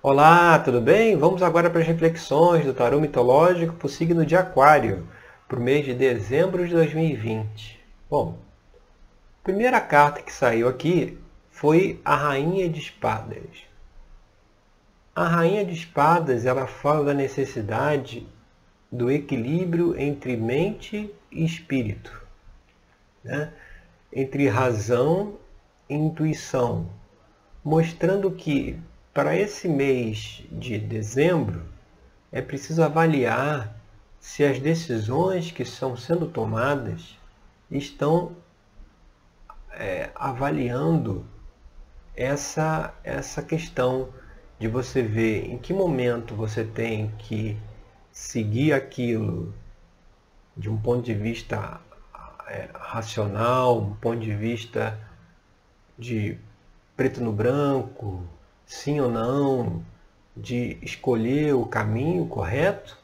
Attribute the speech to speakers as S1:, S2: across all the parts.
S1: Olá, tudo bem? Vamos agora para as reflexões do tarô mitológico para o signo de Aquário, para o mês de dezembro de 2020. Bom, a primeira carta que saiu aqui foi a Rainha de Espadas. A Rainha de Espadas ela fala da necessidade do equilíbrio entre mente e espírito, né? entre razão e intuição, mostrando que para esse mês de dezembro, é preciso avaliar se as decisões que estão sendo tomadas estão é, avaliando essa, essa questão de você ver em que momento você tem que seguir aquilo de um ponto de vista é, racional, um ponto de vista de preto no branco, sim ou não, de escolher o caminho correto,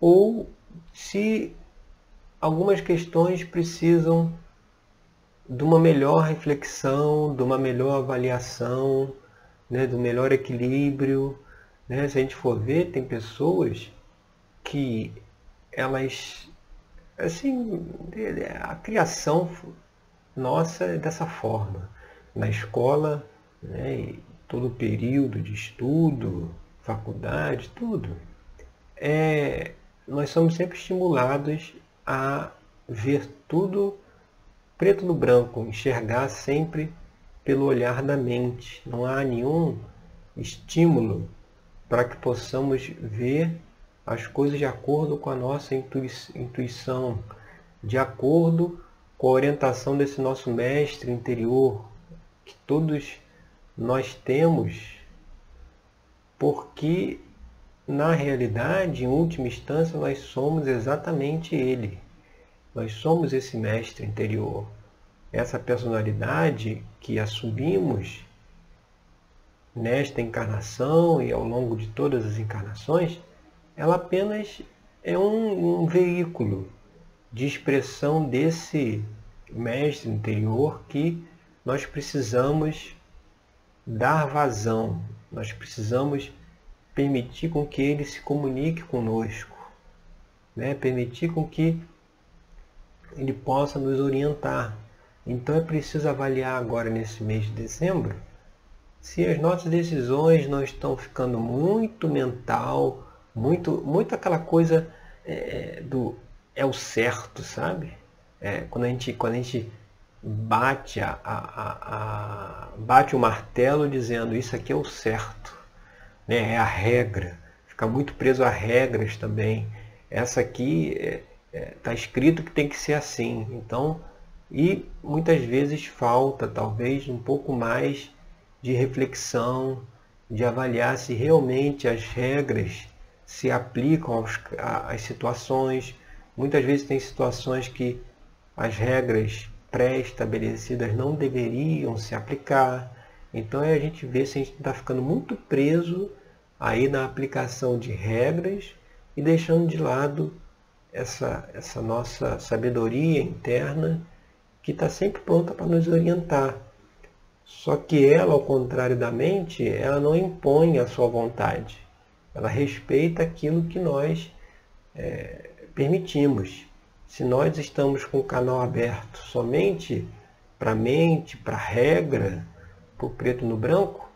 S1: ou se algumas questões precisam de uma melhor reflexão, de uma melhor avaliação, né, do melhor equilíbrio. Né? Se a gente for ver, tem pessoas que elas, assim, a criação nossa é dessa forma. Na escola, né, todo o período de estudo, faculdade, tudo, é, nós somos sempre estimulados a ver tudo preto no branco, enxergar sempre pelo olhar da mente. Não há nenhum estímulo para que possamos ver as coisas de acordo com a nossa intuição, de acordo com a orientação desse nosso mestre interior, que todos nós temos porque na realidade, em última instância, nós somos exatamente ele. Nós somos esse mestre interior. Essa personalidade que assumimos nesta encarnação e ao longo de todas as encarnações, ela apenas é um, um veículo de expressão desse mestre interior que nós precisamos dar vazão. Nós precisamos permitir com que ele se comunique conosco, né? permitir com que ele possa nos orientar. Então é preciso avaliar agora nesse mês de dezembro se as nossas decisões não estão ficando muito mental, muito, muito aquela coisa é, do é o certo, sabe? É, quando, a gente, quando a gente bate, a, a, a, bate o martelo dizendo isso aqui é o certo, né? é a regra, fica muito preso a regras também. Essa aqui está é, é, tá escrito que tem que ser assim. Então, e muitas vezes falta talvez um pouco mais de reflexão, de avaliar se realmente as regras se aplicam aos, às situações. Muitas vezes tem situações que as regras pré-estabelecidas não deveriam se aplicar. Então a gente vê se a gente está ficando muito preso aí na aplicação de regras e deixando de lado essa, essa nossa sabedoria interna que está sempre pronta para nos orientar. Só que ela, ao contrário da mente, ela não impõe a sua vontade. Ela respeita aquilo que nós é, permitimos. Se nós estamos com o canal aberto somente para mente, para regra, para o preto no branco,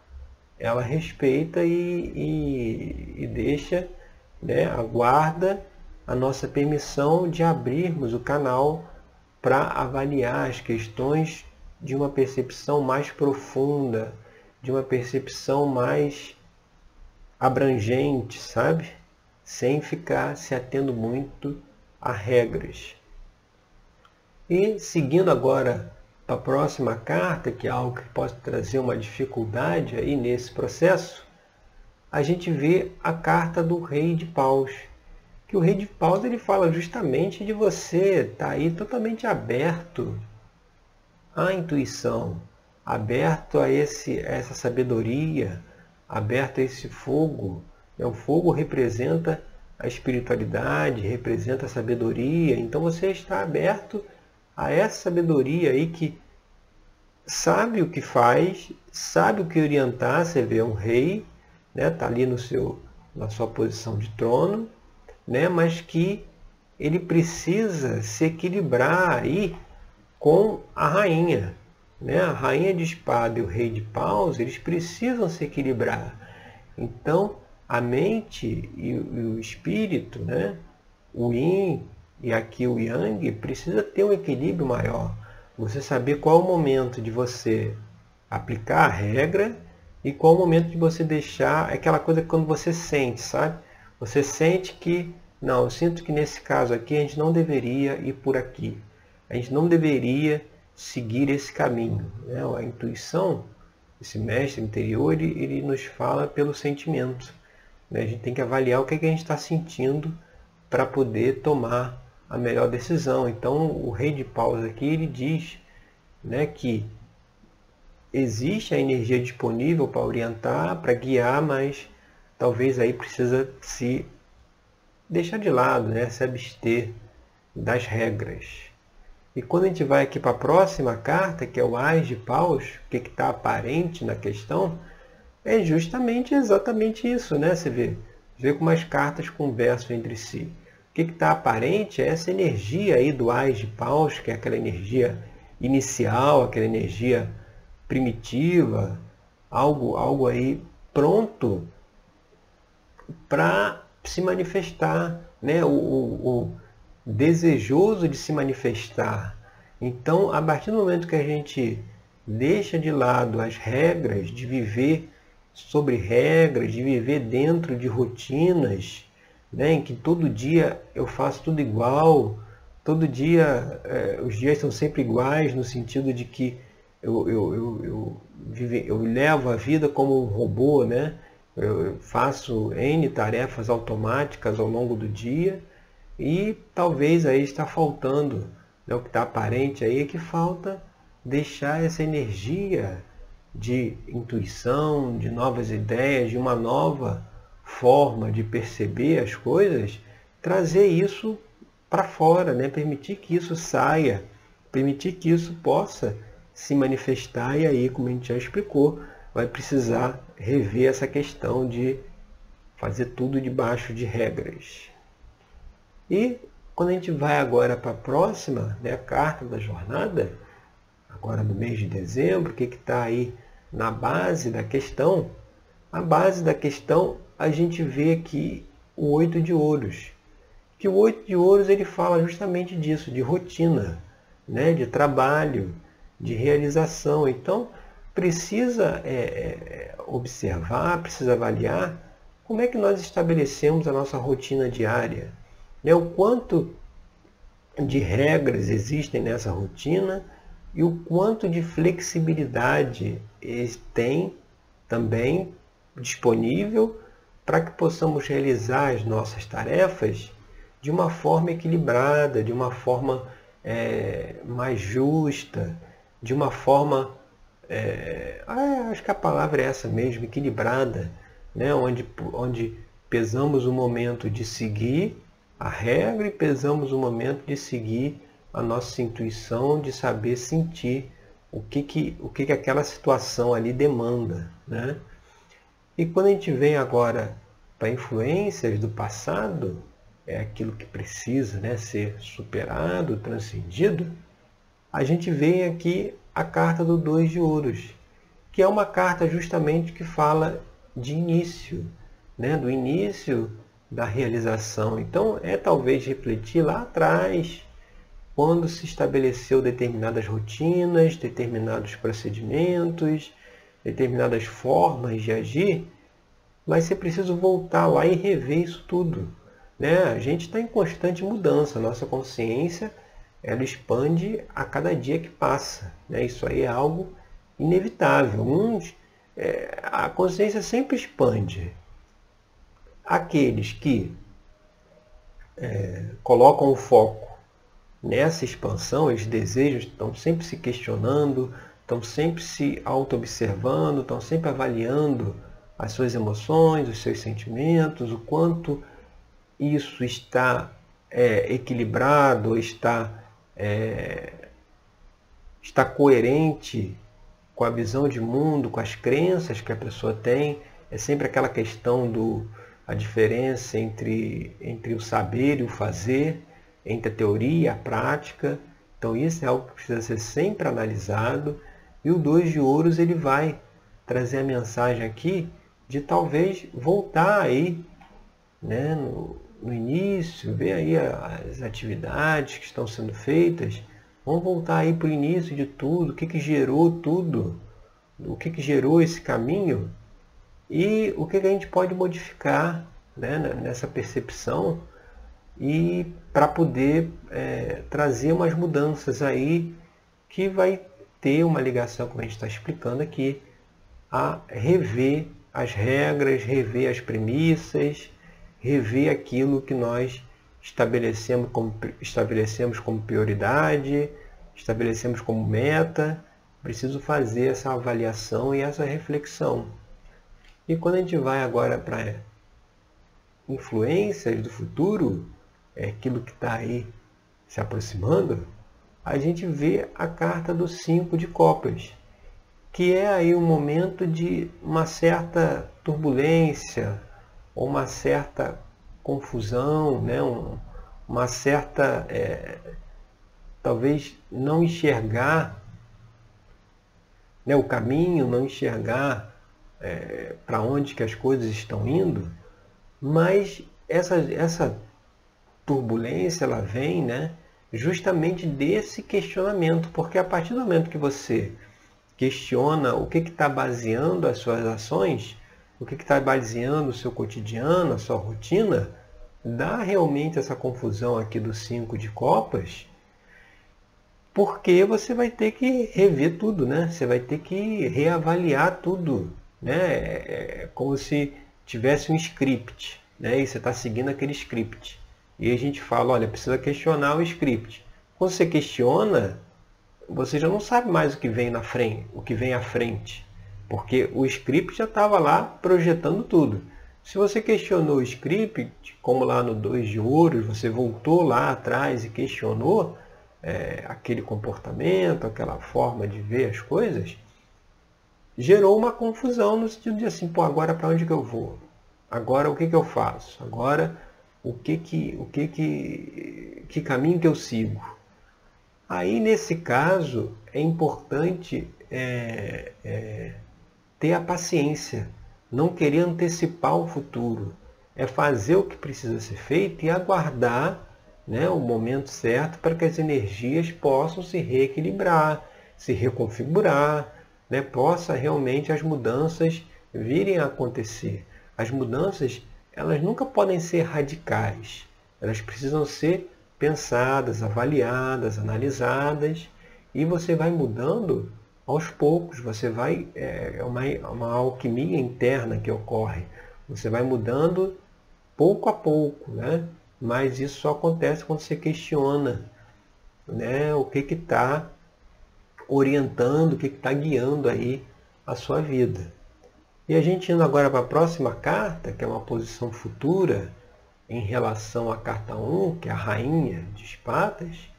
S1: ela respeita e, e, e deixa, né, aguarda a nossa permissão de abrirmos o canal para avaliar as questões de uma percepção mais profunda, de uma percepção mais abrangente, sabe? Sem ficar se atendo muito a regras. E seguindo agora para a próxima carta, que é algo que pode trazer uma dificuldade aí nesse processo, a gente vê a carta do rei de paus. Que o rei de paus ele fala justamente de você estar tá aí totalmente aberto à intuição, aberto a, esse, a essa sabedoria, aberto a esse fogo. O fogo representa a espiritualidade, representa a sabedoria. Então você está aberto a essa sabedoria aí que sabe o que faz, sabe o que orientar. Você vê um rei, né? Tá ali no seu na sua posição de trono, né? Mas que ele precisa se equilibrar aí com a rainha, né? A rainha de espada e o rei de paus, eles precisam se equilibrar. Então, a mente e o espírito, né? o yin e aqui o yang, precisa ter um equilíbrio maior. Você saber qual é o momento de você aplicar a regra e qual é o momento de você deixar aquela coisa que quando você sente, sabe? Você sente que, não, eu sinto que nesse caso aqui a gente não deveria ir por aqui. A gente não deveria seguir esse caminho. Né? A intuição, esse mestre interior, ele, ele nos fala pelo sentimento. Né? A gente tem que avaliar o que, é que a gente está sentindo para poder tomar a melhor decisão. Então, o rei de paus aqui ele diz né, que existe a energia disponível para orientar, para guiar, mas talvez aí precisa se deixar de lado, né, se abster das regras. E quando a gente vai aqui para a próxima carta, que é o Ais de Paus, o que está aparente na questão, é justamente exatamente isso, né? Você vê, vê como as cartas conversam entre si. O que está aparente é essa energia aí do Ais de Paus, que é aquela energia inicial, aquela energia primitiva, algo, algo aí pronto para se manifestar, né? O, o, o desejoso de se manifestar. Então, a partir do momento que a gente deixa de lado as regras de viver sobre regras, de viver dentro de rotinas, né, em que todo dia eu faço tudo igual, todo dia é, os dias são sempre iguais, no sentido de que eu, eu, eu, eu, vive, eu levo a vida como um robô, né? eu faço N tarefas automáticas ao longo do dia e talvez aí está faltando, né, o que está aparente aí é que falta deixar essa energia de intuição, de novas ideias, de uma nova forma de perceber as coisas, trazer isso para fora, né? permitir que isso saia, permitir que isso possa se manifestar e aí, como a gente já explicou, vai precisar rever essa questão de fazer tudo debaixo de regras. E quando a gente vai agora para a próxima, né, a carta da jornada, agora no mês de dezembro, o que está aí na base da questão? A base da questão a gente vê aqui o oito de ouros. Que o oito de ouros ele fala justamente disso, de rotina, né, de trabalho, de realização. Então precisa é, é, observar, precisa avaliar como é que nós estabelecemos a nossa rotina diária né, o quanto de regras existem nessa rotina e o quanto de flexibilidade tem também disponível para que possamos realizar as nossas tarefas de uma forma equilibrada, de uma forma é, mais justa, de uma forma, é, ah, acho que a palavra é essa mesmo, equilibrada, né? onde, onde pesamos o momento de seguir a regra e pesamos o momento de seguir a nossa intuição, de saber sentir o que, que, o que, que aquela situação ali demanda. Né? E quando a gente vem agora para influências do passado, é aquilo que precisa né, ser superado, transcendido, a gente vem aqui a carta do dois de ouros, que é uma carta justamente que fala de início, né, do início da realização. Então, é talvez refletir lá atrás, quando se estabeleceu determinadas rotinas, determinados procedimentos, determinadas formas de agir, vai ser preciso voltar lá e rever isso tudo. Né? A gente está em constante mudança, nossa consciência ela expande a cada dia que passa. Né? Isso aí é algo inevitável. Uns, é, a consciência sempre expande, aqueles que é, colocam o foco nessa expansão, eles desejam, estão sempre se questionando, estão sempre se auto-observando, estão sempre avaliando as suas emoções, os seus sentimentos, o quanto isso está é, equilibrado, está, é, está coerente com a visão de mundo, com as crenças que a pessoa tem. é sempre aquela questão do a diferença entre, entre o saber e o fazer, entre a teoria e a prática. Então isso é algo que precisa ser sempre analisado. E o dois de ouros ele vai trazer a mensagem aqui de talvez voltar aí né, no, no início, ver aí as atividades que estão sendo feitas. Vamos voltar aí para o início de tudo, o que, que gerou tudo, o que, que gerou esse caminho e o que, que a gente pode modificar né, nessa percepção e para poder é, trazer umas mudanças aí que vai ter uma ligação, como a gente está explicando aqui, a rever as regras, rever as premissas, rever aquilo que nós estabelecemos como, estabelecemos como prioridade, estabelecemos como meta. Preciso fazer essa avaliação e essa reflexão. E quando a gente vai agora para influências do futuro, é aquilo que está aí se aproximando, a gente vê a carta dos cinco de copas, que é aí um momento de uma certa turbulência, ou uma certa confusão, né? Um, uma certa, é, talvez não enxergar né, o caminho, não enxergar é, para onde que as coisas estão indo, mas essa, essa turbulência ela vem né, justamente desse questionamento, porque a partir do momento que você questiona o que está baseando as suas ações, o que está baseando o seu cotidiano, a sua rotina, dá realmente essa confusão aqui do cinco de copas, porque você vai ter que rever tudo, né? Você vai ter que reavaliar tudo, né? É, é como se tivesse um script, né? E você está seguindo aquele script. E a gente fala, olha, precisa questionar o script. Quando você questiona, você já não sabe mais o que vem na frente, o que vem à frente, porque o script já estava lá projetando tudo. Se você questionou o script, como lá no 2 de ouros, você voltou lá atrás e questionou é, aquele comportamento, aquela forma de ver as coisas, gerou uma confusão no sentido de assim, pô, agora para onde que eu vou? Agora o que, que eu faço? Agora o que que, o que que, que caminho que eu sigo? Aí nesse caso é importante é, é, ter a paciência, não querer antecipar o futuro, é fazer o que precisa ser feito e aguardar né, o momento certo para que as energias possam se reequilibrar, se reconfigurar, né, possa realmente as mudanças virem a acontecer. As mudanças elas nunca podem ser radicais, elas precisam ser pensadas, avaliadas, analisadas e você vai mudando aos poucos, você vai, é, é uma, uma alquimia interna que ocorre, você vai mudando pouco a pouco, né? mas isso só acontece quando você questiona né? o que está orientando, o que está guiando aí a sua vida. E a gente indo agora para a próxima carta, que é uma posição futura em relação à carta 1, que é a Rainha de Espadas,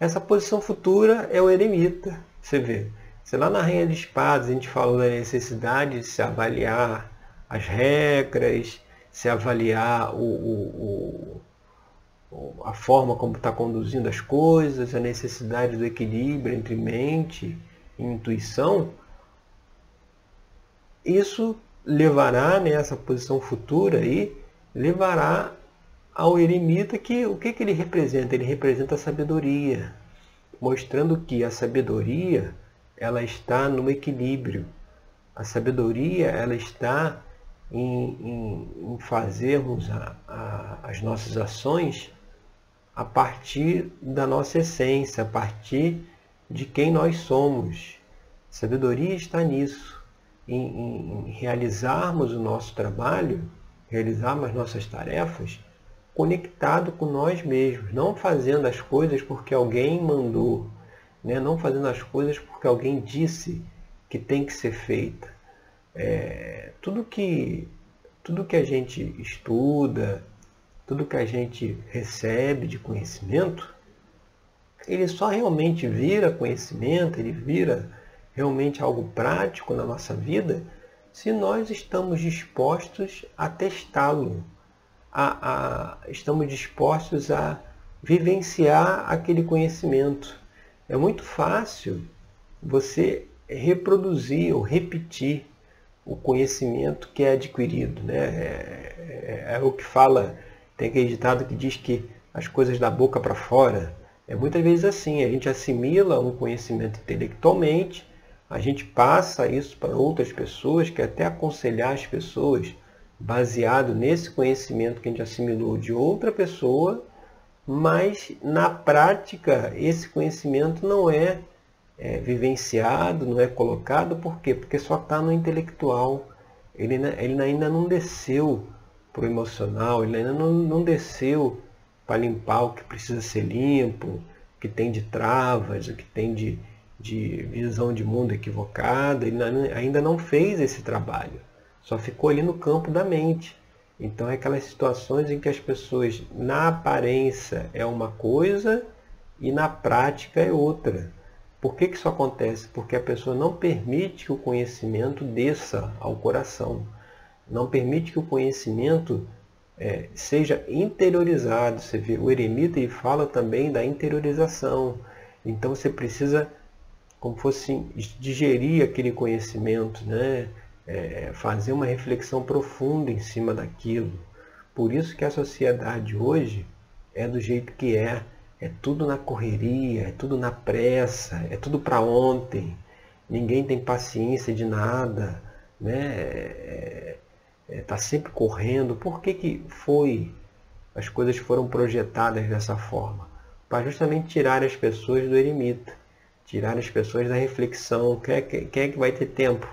S1: essa posição futura é o eremita. Você vê, se lá na Rainha de Espadas a gente falou da necessidade de se avaliar as regras, se avaliar o, o, o, a forma como está conduzindo as coisas, a necessidade do equilíbrio entre mente e intuição, isso levará nessa né, posição futura aí, levará ao eremita que o que, que ele representa? Ele representa a sabedoria, mostrando que a sabedoria ela está no equilíbrio. A sabedoria ela está em, em, em fazermos a, a, as nossas ações a partir da nossa essência, a partir de quem nós somos. Sabedoria está nisso, em, em realizarmos o nosso trabalho, realizarmos as nossas tarefas conectado com nós mesmos, não fazendo as coisas porque alguém mandou, né? não fazendo as coisas porque alguém disse que tem que ser feita. É, tudo, que, tudo que a gente estuda, tudo que a gente recebe de conhecimento, ele só realmente vira conhecimento, ele vira realmente algo prático na nossa vida, se nós estamos dispostos a testá-lo, a, a, estamos dispostos a vivenciar aquele conhecimento. É muito fácil você reproduzir ou repetir o conhecimento que é adquirido. Né? É, é, é o que fala, tem aquele ditado que diz que as coisas da boca para fora. É muitas vezes assim, a gente assimila um conhecimento intelectualmente, a gente passa isso para outras pessoas, que até aconselhar as pessoas baseado nesse conhecimento que a gente assimilou de outra pessoa, mas na prática esse conhecimento não é é, vivenciado, não é colocado, por quê? Porque só está no intelectual. Ele, ele ainda não desceu para o emocional, ele ainda não, não desceu para limpar o que precisa ser limpo, o que tem de travas, o que tem de, de visão de mundo equivocada, ele ainda não fez esse trabalho. Só ficou ali no campo da mente. Então é aquelas situações em que as pessoas, na aparência, é uma coisa e na prática é outra. Por que, que isso acontece? Porque a pessoa não permite que o conhecimento desça ao coração, não permite que o conhecimento é, seja interiorizado. Você vê, o eremita ele fala também da interiorização. Então você precisa, como fosse digerir aquele conhecimento, né? É, fazer uma reflexão profunda em cima daquilo. Por isso que a sociedade hoje é do jeito que é é tudo na correria, é tudo na pressa, é tudo para ontem. Ninguém tem paciência de nada, né? É, é, tá sempre correndo. Por que, que foi? As coisas foram projetadas dessa forma para justamente tirar as pessoas do eremita, tirar as pessoas da reflexão. Quem é, quem é que vai ter tempo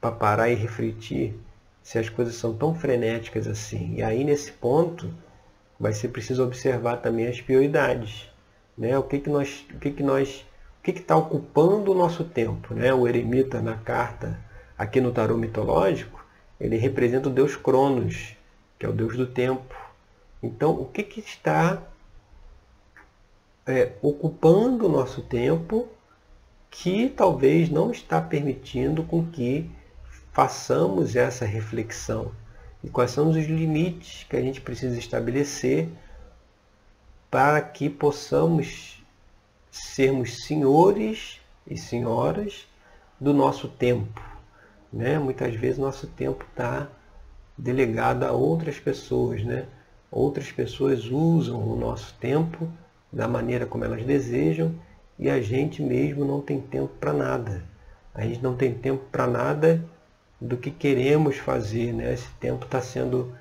S1: para parar e refletir se as coisas são tão frenéticas assim? E aí nesse ponto vai ser preciso observar também as prioridades. Né? O que, que nós, o que, que nós, o que está ocupando o nosso tempo? Né? O eremita na carta, aqui no tarô mitológico, ele representa o deus Cronos, que é o deus do tempo. Então, o que, que está é, ocupando o nosso tempo que talvez não está permitindo com que façamos essa reflexão? e quais são os limites que a gente precisa estabelecer para que possamos sermos senhores e senhoras do nosso tempo. Né? Muitas vezes nosso tempo está delegado a outras pessoas. Né? Outras pessoas usam o nosso tempo da maneira como elas desejam e a gente mesmo não tem tempo para nada. A gente não tem tempo para nada do que queremos fazer. Né? Esse tempo está sendo,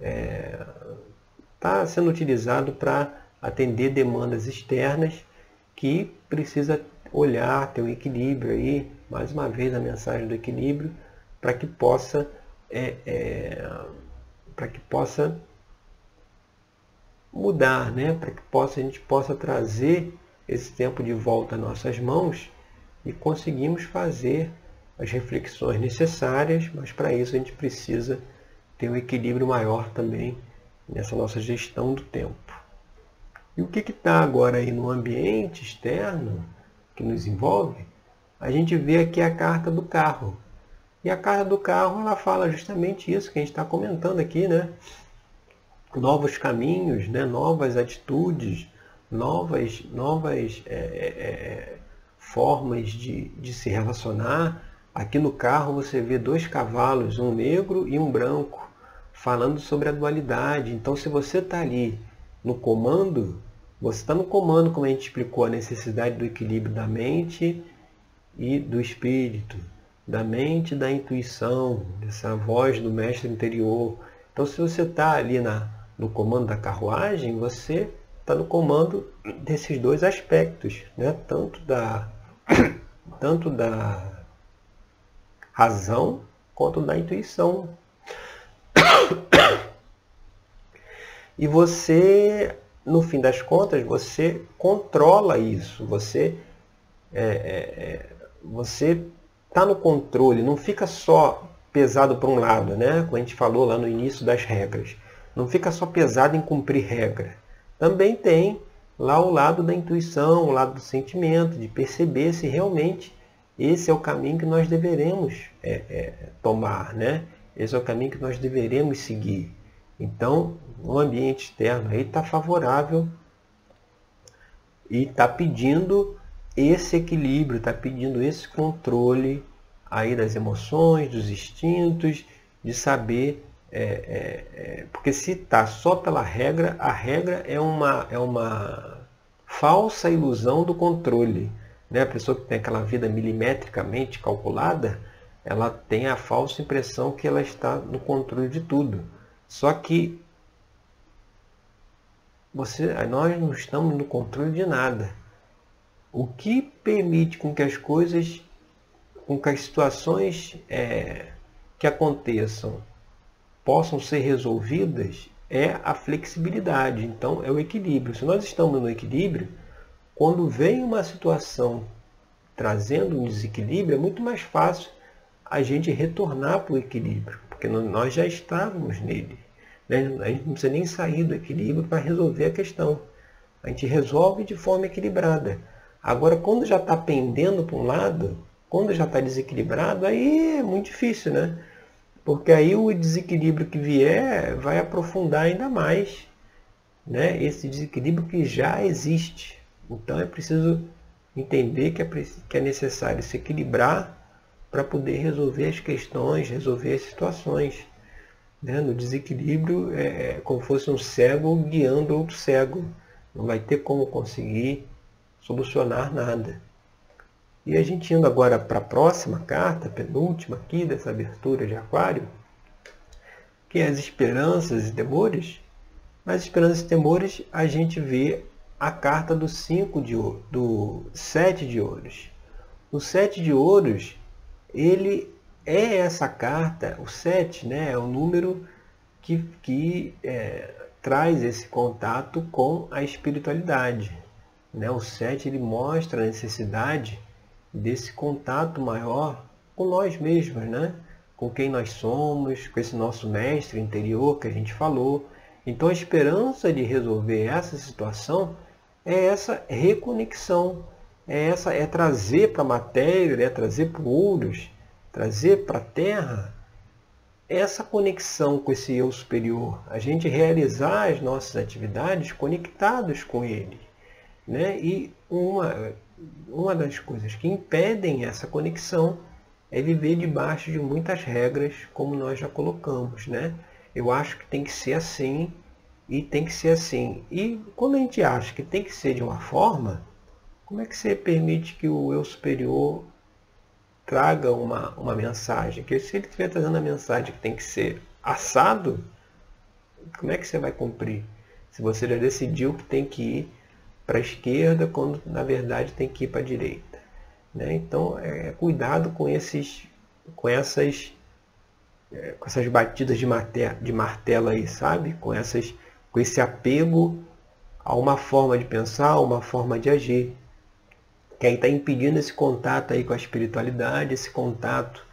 S1: é, tá sendo utilizado para atender demandas externas que precisa olhar, ter um equilíbrio aí, mais uma vez a mensagem do equilíbrio, para que possa é, é, para que possa mudar, né? para que possa, a gente possa trazer esse tempo de volta às nossas mãos e conseguimos fazer as reflexões necessárias, mas para isso a gente precisa ter um equilíbrio maior também nessa nossa gestão do tempo. E o que está agora aí no ambiente externo que nos envolve? A gente vê aqui a carta do carro. E a carta do carro ela fala justamente isso que a gente está comentando aqui, né? Novos caminhos, né? novas atitudes, novas, novas é, é, é formas de, de se relacionar, Aqui no carro você vê dois cavalos, um negro e um branco, falando sobre a dualidade. Então, se você está ali no comando, você está no comando, como a gente explicou, a necessidade do equilíbrio da mente e do espírito, da mente e da intuição, dessa voz do mestre interior. Então, se você está ali na, no comando da carruagem, você está no comando desses dois aspectos, né? tanto da, tanto da razão quanto da intuição. E você, no fim das contas, você controla isso. Você é, é, é você está no controle, não fica só pesado para um lado, né? Como a gente falou lá no início das regras. Não fica só pesado em cumprir regra. Também tem lá o lado da intuição, o lado do sentimento, de perceber se realmente esse é o caminho que nós deveremos é, é, tomar, né? Esse é o caminho que nós deveremos seguir. Então, o ambiente externo aí está favorável e está pedindo esse equilíbrio, está pedindo esse controle aí das emoções, dos instintos, de saber, é, é, é, porque se está só pela regra, a regra é uma, é uma falsa ilusão do controle. Né? A pessoa que tem aquela vida milimetricamente calculada, ela tem a falsa impressão que ela está no controle de tudo. Só que você, nós não estamos no controle de nada. O que permite com que as coisas, com que as situações é, que aconteçam possam ser resolvidas é a flexibilidade. Então, é o equilíbrio. Se nós estamos no equilíbrio, quando vem uma situação trazendo um desequilíbrio, é muito mais fácil a gente retornar para o equilíbrio, porque nós já estávamos nele. Né? A gente não precisa nem sair do equilíbrio para resolver a questão. A gente resolve de forma equilibrada. Agora, quando já está pendendo para um lado, quando já está desequilibrado, aí é muito difícil, né? Porque aí o desequilíbrio que vier vai aprofundar ainda mais né? esse desequilíbrio que já existe. Então é preciso entender que é, que é necessário se equilibrar para poder resolver as questões, resolver as situações. Né? No desequilíbrio é, é como fosse um cego guiando outro cego. Não vai ter como conseguir solucionar nada. E a gente indo agora para a próxima carta, penúltima aqui dessa abertura de aquário, que é as esperanças e temores. Nas esperanças e temores a gente vê a carta do 5 de do 7 de ouros. O 7 de ouros, ele é essa carta, o 7 né, é o número que, que é, traz esse contato com a espiritualidade. Né? O 7 ele mostra a necessidade desse contato maior com nós mesmos, né? com quem nós somos, com esse nosso mestre interior que a gente falou. Então a esperança de resolver essa situação é essa reconexão, é essa é trazer para a matéria, é trazer para o ouros, trazer para a terra essa conexão com esse eu superior, a gente realizar as nossas atividades conectados com ele. Né? E uma, uma das coisas que impedem essa conexão é viver debaixo de muitas regras, como nós já colocamos. Né? Eu acho que tem que ser assim, e tem que ser assim. E quando a gente acha que tem que ser de uma forma, como é que você permite que o eu superior traga uma, uma mensagem? Que se ele estiver trazendo a mensagem que tem que ser assado, como é que você vai cumprir? Se você já decidiu que tem que ir para a esquerda, quando na verdade tem que ir para a direita. Né? Então, é, cuidado com, esses, com essas é, com essas batidas de martelo, de martelo aí, sabe? Com essas com esse apego a uma forma de pensar, a uma forma de agir. Que aí está impedindo esse contato aí com a espiritualidade, esse contato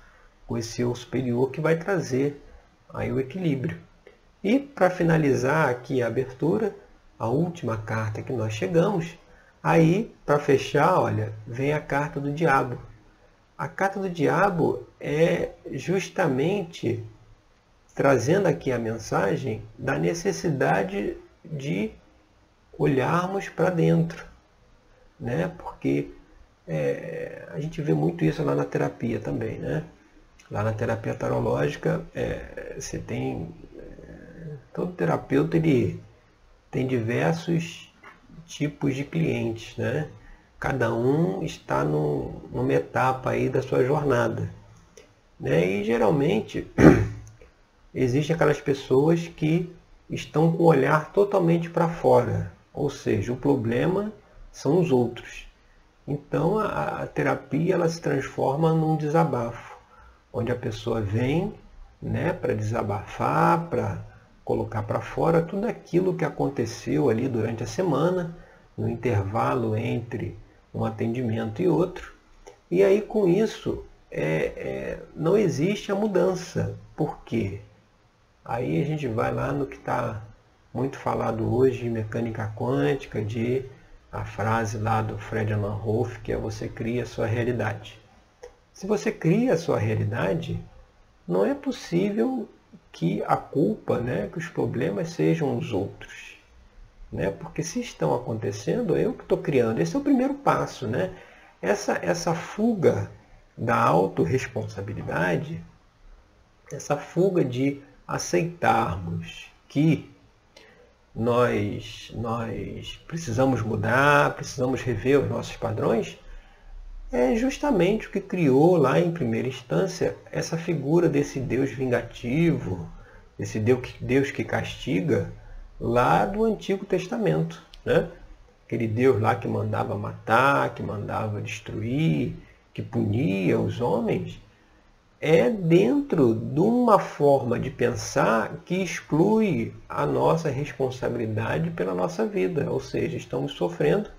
S1: com esse eu superior que vai trazer aí o equilíbrio. E para finalizar aqui a abertura, a última carta que nós chegamos, aí para fechar, olha, vem a carta do diabo. A carta do diabo é justamente trazendo aqui a mensagem da necessidade de olharmos para dentro, né? Porque é, a gente vê muito isso lá na terapia também, né? Lá na terapia tarológica, é, você tem é, todo terapeuta ele tem diversos tipos de clientes, né? Cada um está no, numa etapa aí da sua jornada, né? E geralmente existem aquelas pessoas que estão com o olhar totalmente para fora, ou seja, o problema são os outros. Então a, a, terapia ela se transforma num desabafo, onde a pessoa vem né, para desabafar, para colocar para fora tudo aquilo que aconteceu ali durante a semana, no intervalo entre um atendimento e outro. E aí com isso é, é, não existe a mudança. Por quê? Aí a gente vai lá no que está muito falado hoje de mecânica quântica, de a frase lá do Fred Manhoff, que é você cria a sua realidade. Se você cria a sua realidade, não é possível que a culpa, né, que os problemas sejam os outros. Né? Porque se estão acontecendo, eu que estou criando. Esse é o primeiro passo. Né? Essa, essa fuga da autorresponsabilidade, essa fuga de aceitarmos que nós, nós precisamos mudar, precisamos rever os nossos padrões, é justamente o que criou lá em primeira instância essa figura desse Deus vingativo, esse Deus que castiga, lá do Antigo Testamento. Né? Aquele Deus lá que mandava matar, que mandava destruir, que punia os homens, é dentro de uma forma de pensar que exclui a nossa responsabilidade pela nossa vida. Ou seja, estamos sofrendo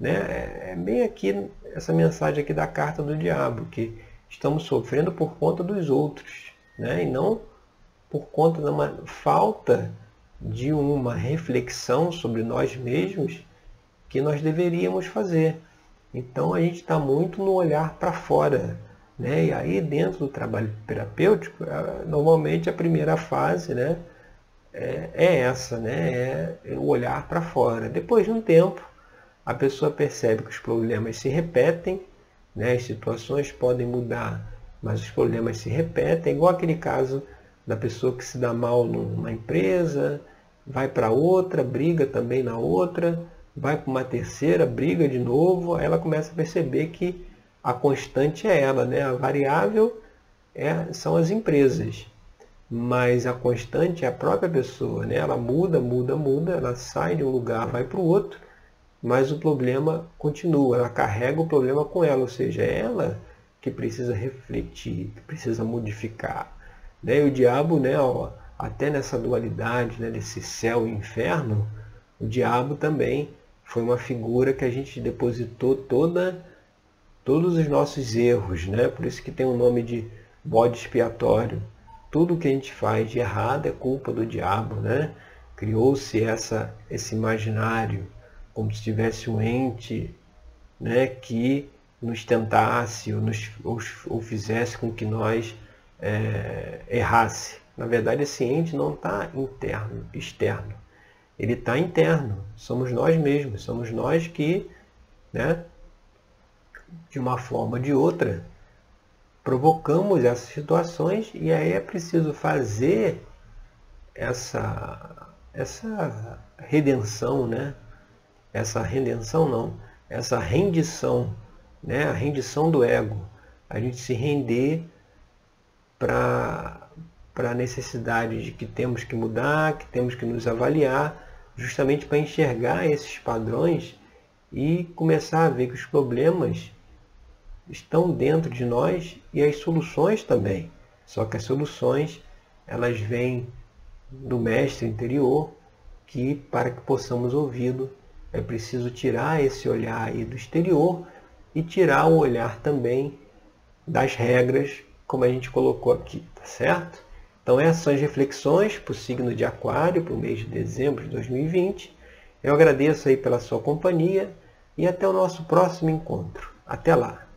S1: né? É bem aqui essa mensagem aqui da carta do diabo, que estamos sofrendo por conta dos outros, né? e não por conta de uma falta de uma reflexão sobre nós mesmos que nós deveríamos fazer. Então a gente está muito no olhar para fora. Né? E aí dentro do trabalho terapêutico, normalmente a primeira fase né, é, é essa, né? é o olhar para fora. Depois de um tempo, a pessoa percebe que os problemas se repetem, né? as situações podem mudar, mas os problemas se repetem, igual aquele caso da pessoa que se dá mal numa empresa, vai para outra, briga também na outra, vai para uma terceira, briga de novo, ela começa a perceber que a constante é ela, né? a variável é, são as empresas, mas a constante é a própria pessoa, né? ela muda, muda, muda, ela sai de um lugar, vai para o outro, mas o problema continua, ela carrega o problema com ela, ou seja, é ela que precisa refletir, que precisa modificar. Né? E o diabo, né, ó, até nessa dualidade né, desse céu e inferno, o diabo também foi uma figura que a gente depositou toda, todos os nossos erros, né? por isso que tem o nome de bode expiatório. Tudo que a gente faz de errado é culpa do diabo. Né? Criou-se essa, esse imaginário como se tivesse um ente né, que nos tentasse ou, nos, ou, ou fizesse com que nós é, errasse. Na verdade, esse ente não está interno, externo. Ele está interno. Somos nós mesmos. Somos nós que, né, de uma forma ou de outra, provocamos essas situações e aí é preciso fazer essa, essa redenção, né? Essa redenção não, essa rendição, né? a rendição do ego, a gente se render para a necessidade de que temos que mudar, que temos que nos avaliar, justamente para enxergar esses padrões e começar a ver que os problemas estão dentro de nós e as soluções também. Só que as soluções elas vêm do mestre interior que para que possamos ouvi-lo é preciso tirar esse olhar aí do exterior e tirar o olhar também das regras, como a gente colocou aqui, tá certo? Então essas são as reflexões para o signo de Aquário para o mês de dezembro de 2020. Eu agradeço aí pela sua companhia e até o nosso próximo encontro. Até lá!